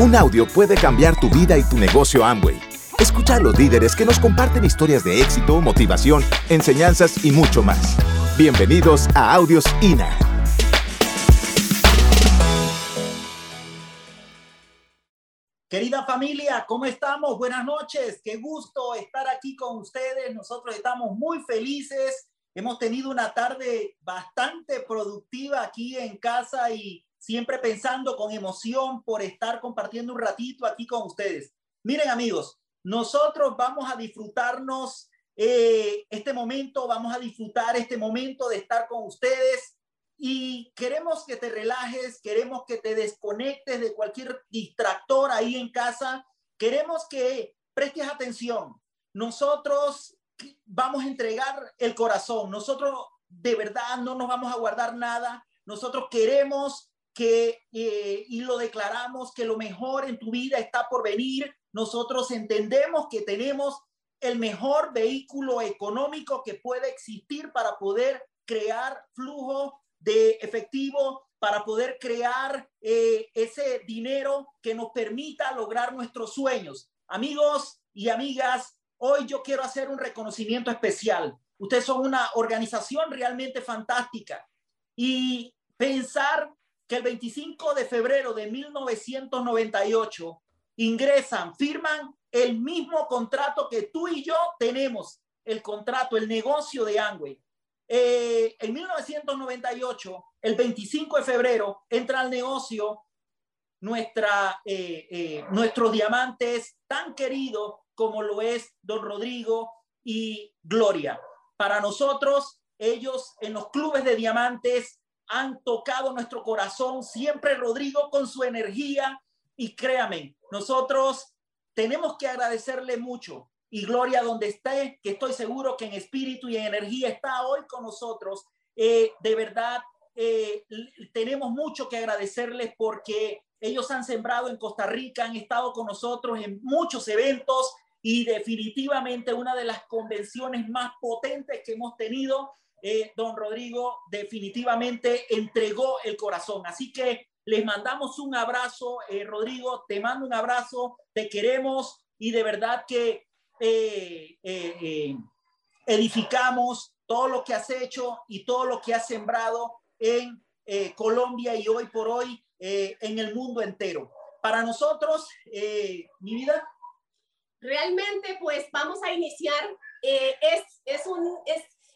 Un audio puede cambiar tu vida y tu negocio Amway. Escucha a los líderes que nos comparten historias de éxito, motivación, enseñanzas y mucho más. Bienvenidos a Audios INA. Querida familia, ¿cómo estamos? Buenas noches. Qué gusto estar aquí con ustedes. Nosotros estamos muy felices. Hemos tenido una tarde bastante productiva aquí en casa y siempre pensando con emoción por estar compartiendo un ratito aquí con ustedes. Miren amigos, nosotros vamos a disfrutarnos eh, este momento, vamos a disfrutar este momento de estar con ustedes y queremos que te relajes, queremos que te desconectes de cualquier distractor ahí en casa, queremos que prestes atención. Nosotros vamos a entregar el corazón, nosotros de verdad no nos vamos a guardar nada, nosotros queremos que, eh, y lo declaramos, que lo mejor en tu vida está por venir. Nosotros entendemos que tenemos el mejor vehículo económico que puede existir para poder crear flujo de efectivo, para poder crear eh, ese dinero que nos permita lograr nuestros sueños. Amigos y amigas, hoy yo quiero hacer un reconocimiento especial. Ustedes son una organización realmente fantástica y pensar que el 25 de febrero de 1998 ingresan, firman el mismo contrato que tú y yo tenemos, el contrato, el negocio de Angway. Eh, en 1998, el 25 de febrero, entra al negocio nuestra, eh, eh, nuestros diamantes tan queridos como lo es Don Rodrigo y Gloria. Para nosotros, ellos en los clubes de diamantes han tocado nuestro corazón, siempre Rodrigo con su energía. Y créame, nosotros tenemos que agradecerle mucho. Y gloria donde esté, que estoy seguro que en espíritu y en energía está hoy con nosotros. Eh, de verdad, eh, tenemos mucho que agradecerles porque ellos han sembrado en Costa Rica, han estado con nosotros en muchos eventos y definitivamente una de las convenciones más potentes que hemos tenido eh, don Rodrigo definitivamente entregó el corazón. Así que les mandamos un abrazo, eh, Rodrigo, te mando un abrazo, te queremos y de verdad que eh, edificamos todo lo que has hecho y todo lo que has sembrado en Colombia y hoy por hoy en el mundo entero. Para nosotros, mi vida. Realmente, pues vamos a iniciar. es, es, un,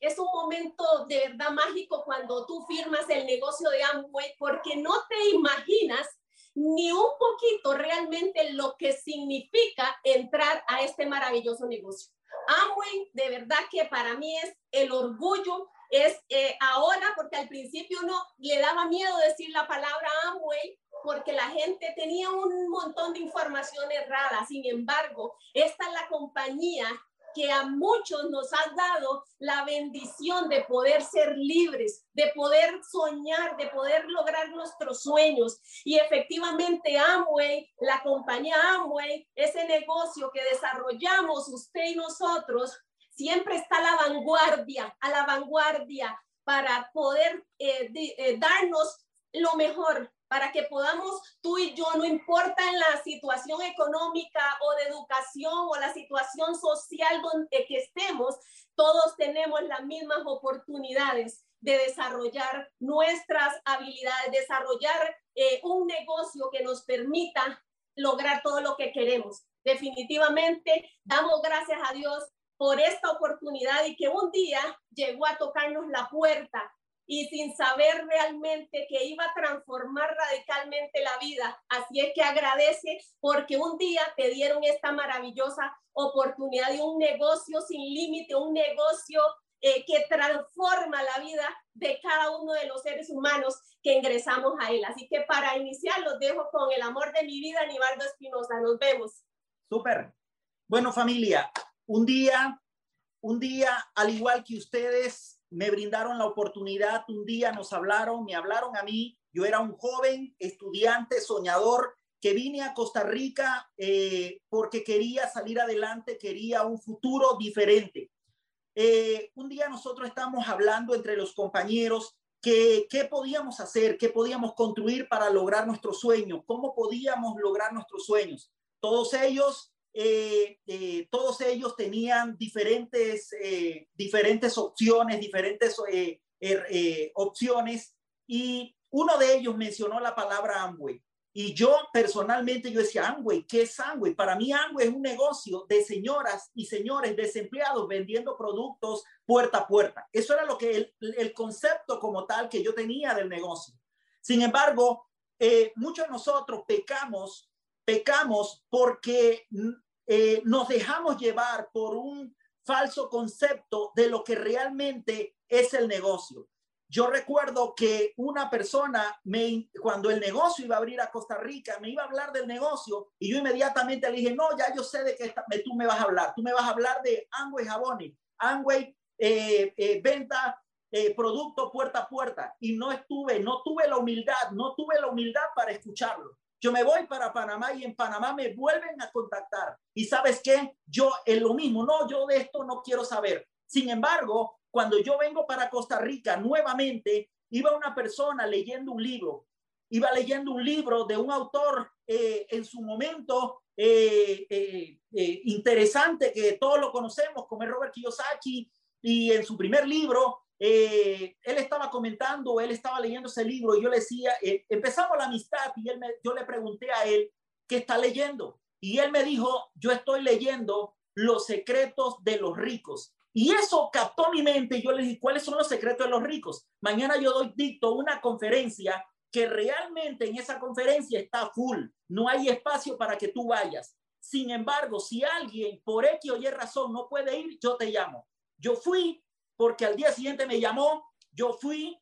es un momento de verdad mágico cuando tú firmas el negocio de Amway porque no te imaginas ni un poquito realmente lo que significa entrar a este maravilloso negocio. Amway, de verdad que para mí es el orgullo, es eh, ahora, porque al principio uno le daba miedo decir la palabra Amway, porque la gente tenía un montón de información errada. Sin embargo, esta es la compañía que a muchos nos ha dado la bendición de poder ser libres, de poder soñar, de poder lograr nuestros sueños. Y efectivamente Amway, la compañía Amway, ese negocio que desarrollamos usted y nosotros, siempre está a la vanguardia, a la vanguardia para poder eh, eh, darnos lo mejor, para que podamos tú y yo, no importa en la situación económica o de educación o la situación social donde que estemos, todos tenemos las mismas oportunidades de desarrollar nuestras habilidades, desarrollar eh, un negocio que nos permita lograr todo lo que queremos. Definitivamente damos gracias a Dios por esta oportunidad y que un día llegó a tocarnos la puerta y sin saber realmente que iba a transformar radicalmente la vida. Así es que agradece porque un día te dieron esta maravillosa oportunidad de un negocio sin límite, un negocio eh, que transforma la vida de cada uno de los seres humanos que ingresamos a él. Así que para iniciar los dejo con el amor de mi vida, Aníbaldo Espinosa. Nos vemos. Súper. Bueno, familia, un día, un día, al igual que ustedes, me brindaron la oportunidad, un día nos hablaron, me hablaron a mí, yo era un joven estudiante, soñador, que vine a Costa Rica eh, porque quería salir adelante, quería un futuro diferente. Eh, un día nosotros estamos hablando entre los compañeros que qué podíamos hacer, qué podíamos construir para lograr nuestros sueños, cómo podíamos lograr nuestros sueños. Todos ellos, eh, eh, todos ellos tenían diferentes, eh, diferentes opciones, diferentes er, opciones y uno de ellos mencionó la palabra Amway. Y yo personalmente, yo decía, Amway, ¿qué es Amway? Para mí Amway es un negocio de señoras y señores desempleados vendiendo productos puerta a puerta. Eso era lo que el, el concepto como tal que yo tenía del negocio. Sin embargo, muchos de nosotros pecamos, pecamos porque eh, nos dejamos llevar por un falso concepto de lo que realmente es el negocio. Yo recuerdo que una persona, me, cuando el negocio iba a abrir a Costa Rica, me iba a hablar del negocio y yo inmediatamente le dije, no, ya yo sé de qué tú me vas a hablar. Tú me vas a hablar de Angway Jabones, Angway eh, eh, venta eh, producto puerta a puerta. Y no estuve, no tuve la humildad, no tuve la humildad para escucharlo. Yo me voy para Panamá y en Panamá me vuelven a contactar. Y sabes qué, yo es lo mismo, no, yo de esto no quiero saber. Sin embargo, cuando yo vengo para Costa Rica nuevamente, iba una persona leyendo un libro, iba leyendo un libro de un autor eh, en su momento eh, eh, interesante que todos lo conocemos, como es Robert Kiyosaki, y en su primer libro, él estaba comentando, él estaba leyendo ese libro y yo le decía, empezamos la amistad y él yo le pregunté a él, ¿qué está leyendo? Y él me dijo, yo estoy leyendo Los secretos de los ricos. Y eso captó mi mente y yo le dije, ¿cuáles son los secretos de los ricos? Mañana yo doy dicto una conferencia que realmente en esa conferencia está full, no hay espacio para que tú vayas. Sin embargo, si alguien por X o Y razón no puede ir, yo te llamo. Yo fui porque al día siguiente me llamó, yo fui,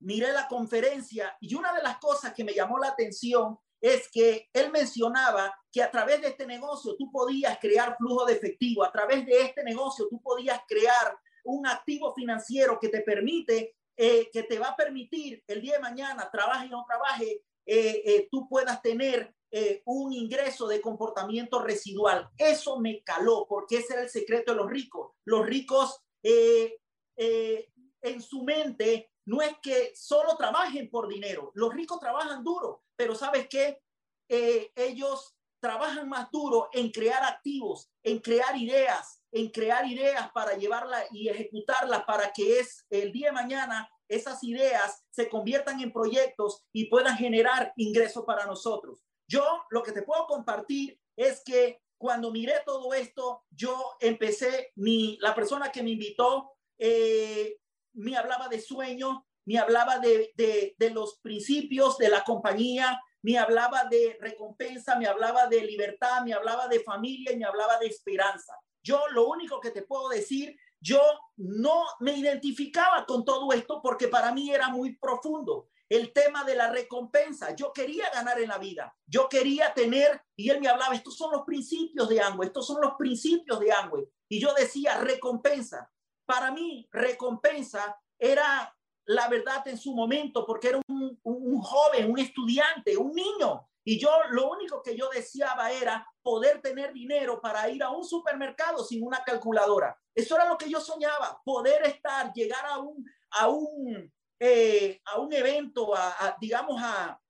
miré la conferencia y una de las cosas que me llamó la atención es que él mencionaba que a través de este negocio tú podías crear flujo de efectivo, a través de este negocio tú podías crear un activo financiero que te permite, eh, que te va a permitir el día de mañana, trabaje o no trabaje, eh, eh, tú puedas tener un ingreso de comportamiento residual. Eso me caló porque ese era el secreto de los ricos. Los ricos en su mente no es que solo trabajen por dinero, los ricos trabajan duro, pero ¿sabes qué? Eh, ellos trabajan más duro en crear activos, en crear ideas, en crear ideas para llevarlas y ejecutarlas para que es el día de mañana esas ideas se conviertan en proyectos y puedan generar ingresos para nosotros. Yo lo que te puedo compartir es que cuando miré todo esto, yo empecé, mi, la persona que me invitó eh, me hablaba de sueño, ni hablaba de, de, los principios de la compañía, ni hablaba de recompensa, me hablaba de libertad, me hablaba de familia, me hablaba de esperanza. Yo lo único que te puedo decir, yo no me identificaba con todo esto porque para mí era muy profundo. El tema de la recompensa, yo quería ganar en la vida, yo quería tener, y él me hablaba, estos son los principios de Angüe, estos son los principios de Angüe. Y yo decía, recompensa. Para mí, recompensa era la verdad en su momento, porque era un, joven, un estudiante, un niño. Y yo lo único que yo deseaba era poder tener dinero para ir a un supermercado sin una calculadora. Eso era lo que yo soñaba, poder estar, llegar a un, a un, eh, a un evento, digamos, a,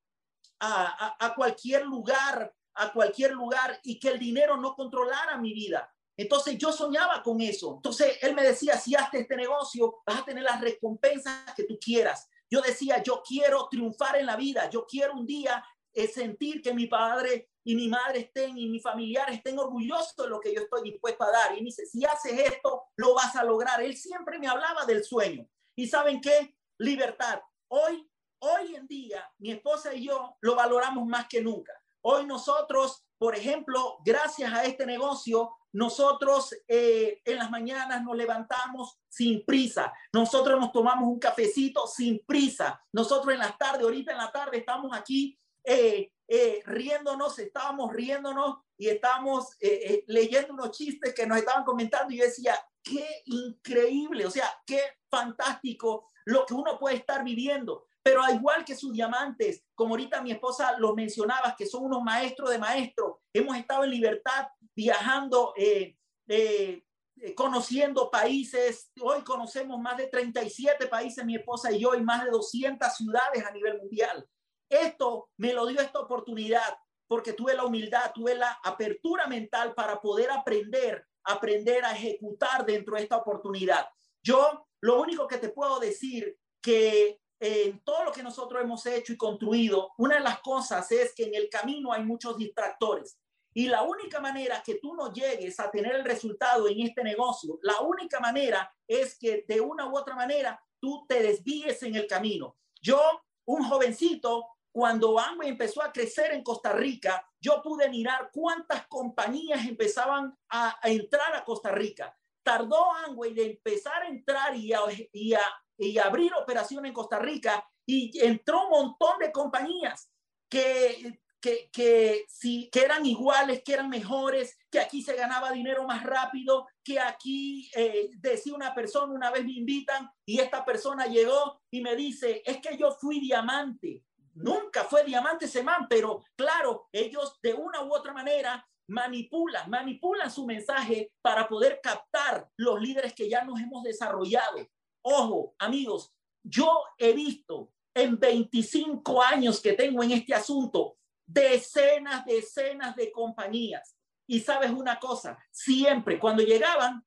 a, cualquier lugar, a cualquier lugar y que el dinero no controlara mi vida. Entonces yo soñaba con eso. Entonces él me decía, si haces este negocio, vas a tener las recompensas que tú quieras. Yo decía, yo quiero triunfar en la vida. Yo quiero un día eh, sentir que mi padre y mi madre estén y mi familiar estén orgullosos de lo que yo estoy dispuesto a dar. Y me dice, si haces esto, lo vas a lograr. Él siempre me hablaba del sueño. ¿Y saben qué? Libertad. Hoy, hoy en día, mi esposa y yo lo valoramos más que nunca. Hoy nosotros, por ejemplo, gracias a este negocio, nosotros eh, en las mañanas nos levantamos sin prisa. Nosotros nos tomamos un cafecito sin prisa. Nosotros en las tardes, ahorita en la tarde, estamos aquí eh, eh, riéndonos, estábamos riéndonos y estábamos leyendo unos chistes que nos estaban comentando. Y yo decía, qué increíble, o sea, qué fantástico lo que uno puede estar viviendo. Pero al igual que sus diamantes, como ahorita mi esposa los mencionaba, que son unos maestros de maestros, hemos estado en libertad viajando, eh, eh, eh, conociendo países. Hoy conocemos más de 37 países, mi esposa y yo, y más de 200 ciudades a nivel mundial. Esto me lo dio esta oportunidad porque tuve la humildad, tuve la apertura mental para poder aprender, aprender a ejecutar dentro de esta oportunidad. Yo lo único que te puedo decir que en todo lo que nosotros hemos hecho y construido, una de las cosas es que en el camino hay muchos distractores. Y la única manera que tú no llegues a tener el resultado en este negocio, la única manera es que de una u otra manera tú te desvíes en el camino. Yo, un jovencito, cuando Amway empezó a crecer en Costa Rica, yo pude mirar cuántas compañías empezaban a, entrar a Costa Rica. Tardó Amway de empezar a entrar y a, y, a, y abrir operación en Costa Rica y entró un montón de compañías que que, que, sí, que eran iguales, que eran mejores, que aquí se ganaba dinero más rápido, que aquí eh, decía una persona, una vez me invitan y esta persona llegó y me dice, es que yo fui diamante. Nunca fue diamante ese pero claro, ellos de una u otra manera manipulan, manipulan su mensaje para poder captar los líderes que ya nos hemos desarrollado. Ojo, amigos, yo he visto en 25 años que tengo en este asunto decenas, decenas de compañías. Y sabes una cosa, siempre cuando llegaban,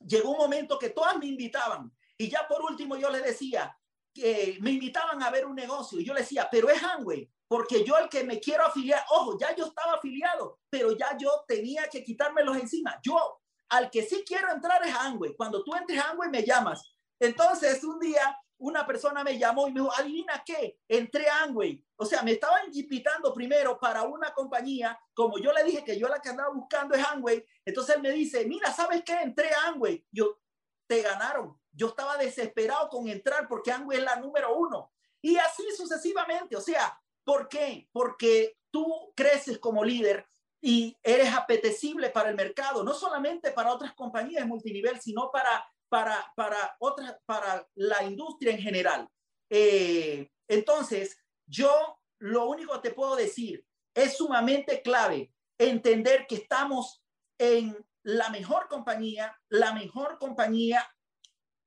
llegó un momento que todas me invitaban. Y ya por último yo les decía, que me invitaban a ver un negocio. Y yo les decía, pero es Hanway, porque yo el que me quiero afiliar, ojo, ya yo estaba afiliado, pero ya yo tenía que quitármelos encima. Yo, al que sí quiero entrar es Hanway. Cuando tú entres a me llamas. Entonces un día una persona me llamó y me dijo, adivina qué, entré a Amway. O sea, me estaban invitando primero para una compañía, como yo le dije que yo la que andaba buscando es Amway, entonces me dice, mira, ¿sabes qué? Entré a Amway. Yo, te ganaron. Yo estaba desesperado con entrar porque Amway es la número uno. Y así sucesivamente. O sea, ¿por qué? Porque tú creces como líder y eres apetecible para el mercado, no solamente para otras compañías multinivel, sino para para, para, otra, para la industria en general. Eh, entonces, yo lo único que te puedo decir es sumamente clave entender que estamos en la mejor compañía, la mejor compañía,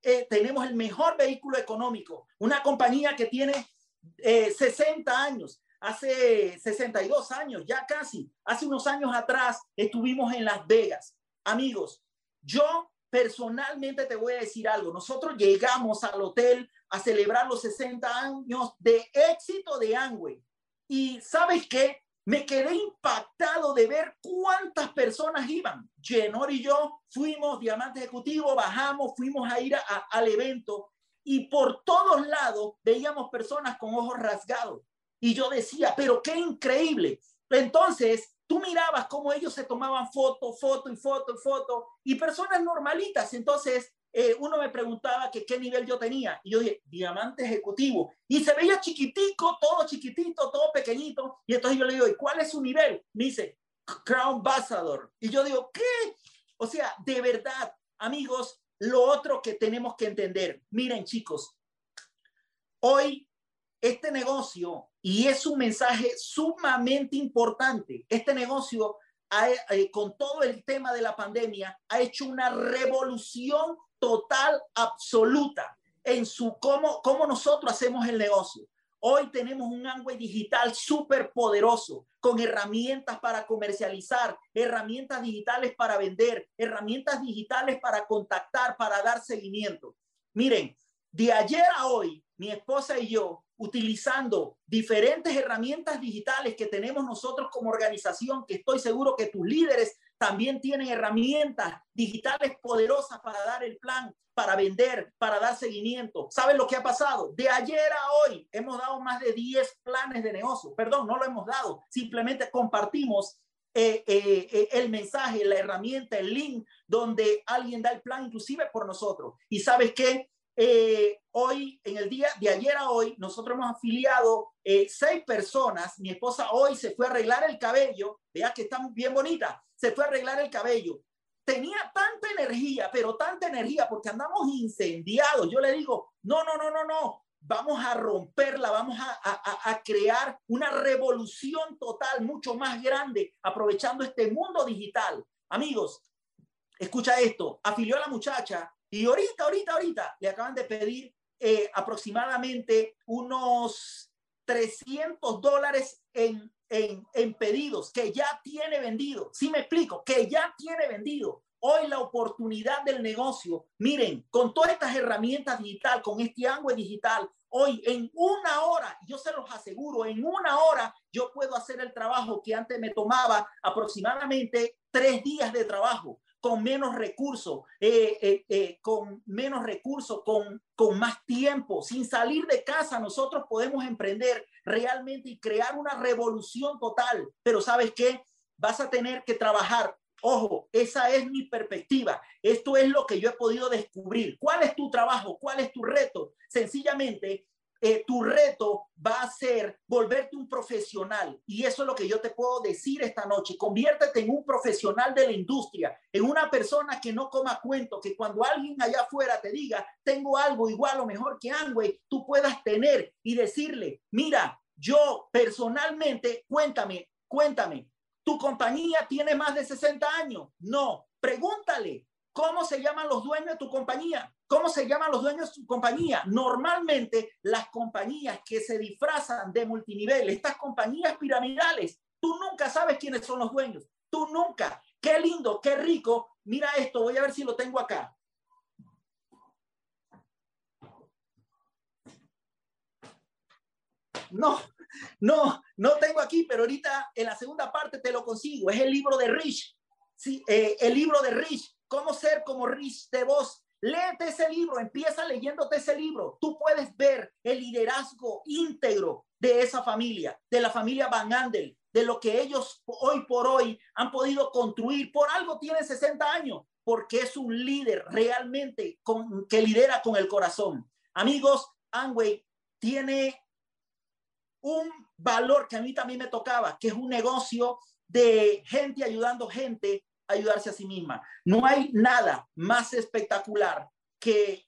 eh, tenemos el mejor vehículo económico, una compañía que tiene 60 eh, años, hace 62 años, ya casi, hace unos años atrás estuvimos en Las Vegas. Amigos, yo personalmente te voy a decir algo. Nosotros llegamos al hotel a celebrar los 60 años de éxito de Angway. Y sabes qué? Me quedé impactado de ver cuántas personas iban. Jenor y yo fuimos diamante ejecutivo, bajamos, fuimos a ir al evento y por todos lados veíamos personas con ojos rasgados. Y yo decía, pero qué increíble. Entonces, tú mirabas cómo ellos se tomaban foto, foto y foto y foto, y personas normalitas. Entonces, eh, uno me preguntaba que qué nivel yo tenía, y yo dije, diamante ejecutivo, y se veía chiquitico, todo chiquitito, todo pequeñito, y entonces yo le digo, ¿y cuál es su nivel? Me dice, Crown Ambassador, y yo digo, ¿qué? O sea, de verdad, amigos, lo otro que tenemos que entender, miren chicos, hoy este negocio, y es un mensaje sumamente importante, este negocio eh, con todo el tema de la pandemia ha hecho una revolución total, absoluta en su cómo, cómo nosotros hacemos el negocio. Hoy tenemos un Amway digital súper poderoso, con herramientas para comercializar, herramientas digitales para vender, herramientas digitales para contactar, para dar seguimiento. Miren, de ayer a hoy, mi esposa y yo utilizando diferentes herramientas digitales que tenemos nosotros como organización, que estoy seguro que tus líderes también tienen herramientas digitales poderosas para dar el plan, para vender, para dar seguimiento. ¿Saben lo que ha pasado? De ayer a hoy hemos dado más de 10 planes de negocio. Perdón, no lo hemos dado, simplemente compartimos eh, eh, eh, el mensaje, la herramienta, el link donde alguien da el plan inclusive por nosotros. Y sabes qué? Hoy, en el día de ayer a hoy, nosotros hemos afiliado seis personas. Mi esposa hoy se fue a arreglar el cabello. Vea que está bien bonita. Se fue a arreglar el cabello. Tenía tanta energía, pero tanta energía porque andamos incendiados. Yo le digo, no, no, no, no, no. Vamos a romperla, vamos a, a, a crear una revolución total mucho más grande aprovechando este mundo digital. Amigos, escucha esto, afilió a la muchacha y ahorita, ahorita, ahorita le acaban de pedir eh, aproximadamente unos 300 dólares en, en, pedidos que ya tiene vendido. Sí me explico, que ya tiene vendido. Hoy la oportunidad del negocio, miren, con todas estas herramientas digital, con este ángulo digital, hoy en una hora, yo se los aseguro, en una hora yo puedo hacer el trabajo que antes me tomaba aproximadamente tres días de trabajo con menos recursos, eh, eh, eh, con menos recursos, con, con más tiempo, sin salir de casa, nosotros podemos emprender realmente y crear una revolución total. Pero ¿sabes qué? Vas a tener que trabajar Ojo, esa es mi perspectiva. Esto es lo que yo he podido descubrir. ¿Cuál es tu trabajo? ¿Cuál es tu reto? Sencillamente, tu reto va a ser volverte un profesional. Y eso es lo que yo te puedo decir esta noche. Conviértete en un profesional de la industria, en una persona que no coma cuento, que cuando alguien allá afuera te diga, tengo algo igual o mejor que Angway, tú puedas tener y decirle, mira, yo personalmente, cuéntame, cuéntame, ¿Tu compañía tiene más de 60 años? No. Pregúntale, ¿cómo se llaman los dueños de tu compañía? ¿Cómo se llaman los dueños de tu compañía? Normalmente las compañías que se disfrazan de multinivel, estas compañías piramidales, tú nunca sabes quiénes son los dueños. Tú nunca. Qué lindo, qué rico. Mira esto, voy a ver si lo tengo acá. No, no, no tengo aquí, pero ahorita en la segunda parte te lo consigo. Es el libro de Rich. Sí, eh, el libro de Rich. Cómo ser como Rich de vos. Léete ese libro, empieza leyéndote ese libro. Tú puedes ver el liderazgo íntegro de esa familia, de la familia Van Andel, de lo que ellos hoy por hoy han podido construir. Por algo tiene 60 años, porque es un líder realmente que lidera con el corazón. Amigos, Amway tiene un valor que a mí también me tocaba, que es un negocio de gente ayudando gente ayudarse a sí misma. No hay nada más espectacular que,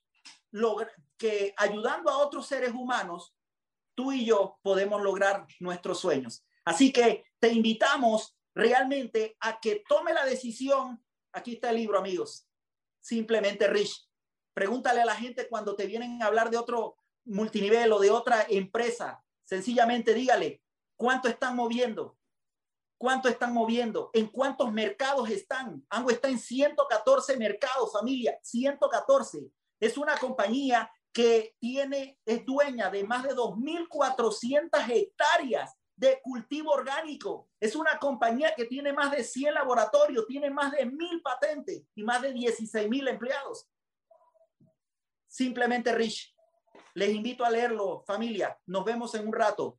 que ayudando a otros seres humanos, tú y yo podemos lograr nuestros sueños. Así que te invitamos realmente a que tome la decisión. Aquí está el libro, amigos. Simplemente Rich. Pregúntale a la gente cuando te vienen a hablar de otro multinivel o de otra empresa Sencillamente dígale cuánto están moviendo, cuánto están moviendo, en cuántos mercados están. Ango está en 114 mercados, familia, 114. Es una compañía que tiene, es dueña de más de 2.400 hectáreas de cultivo orgánico. Es una compañía que tiene más de 100 laboratorios, tiene más de 1.000 patentes y más de 16.000 empleados. Simplemente Rich. Les invito a leerlo, familia. Nos vemos en un rato.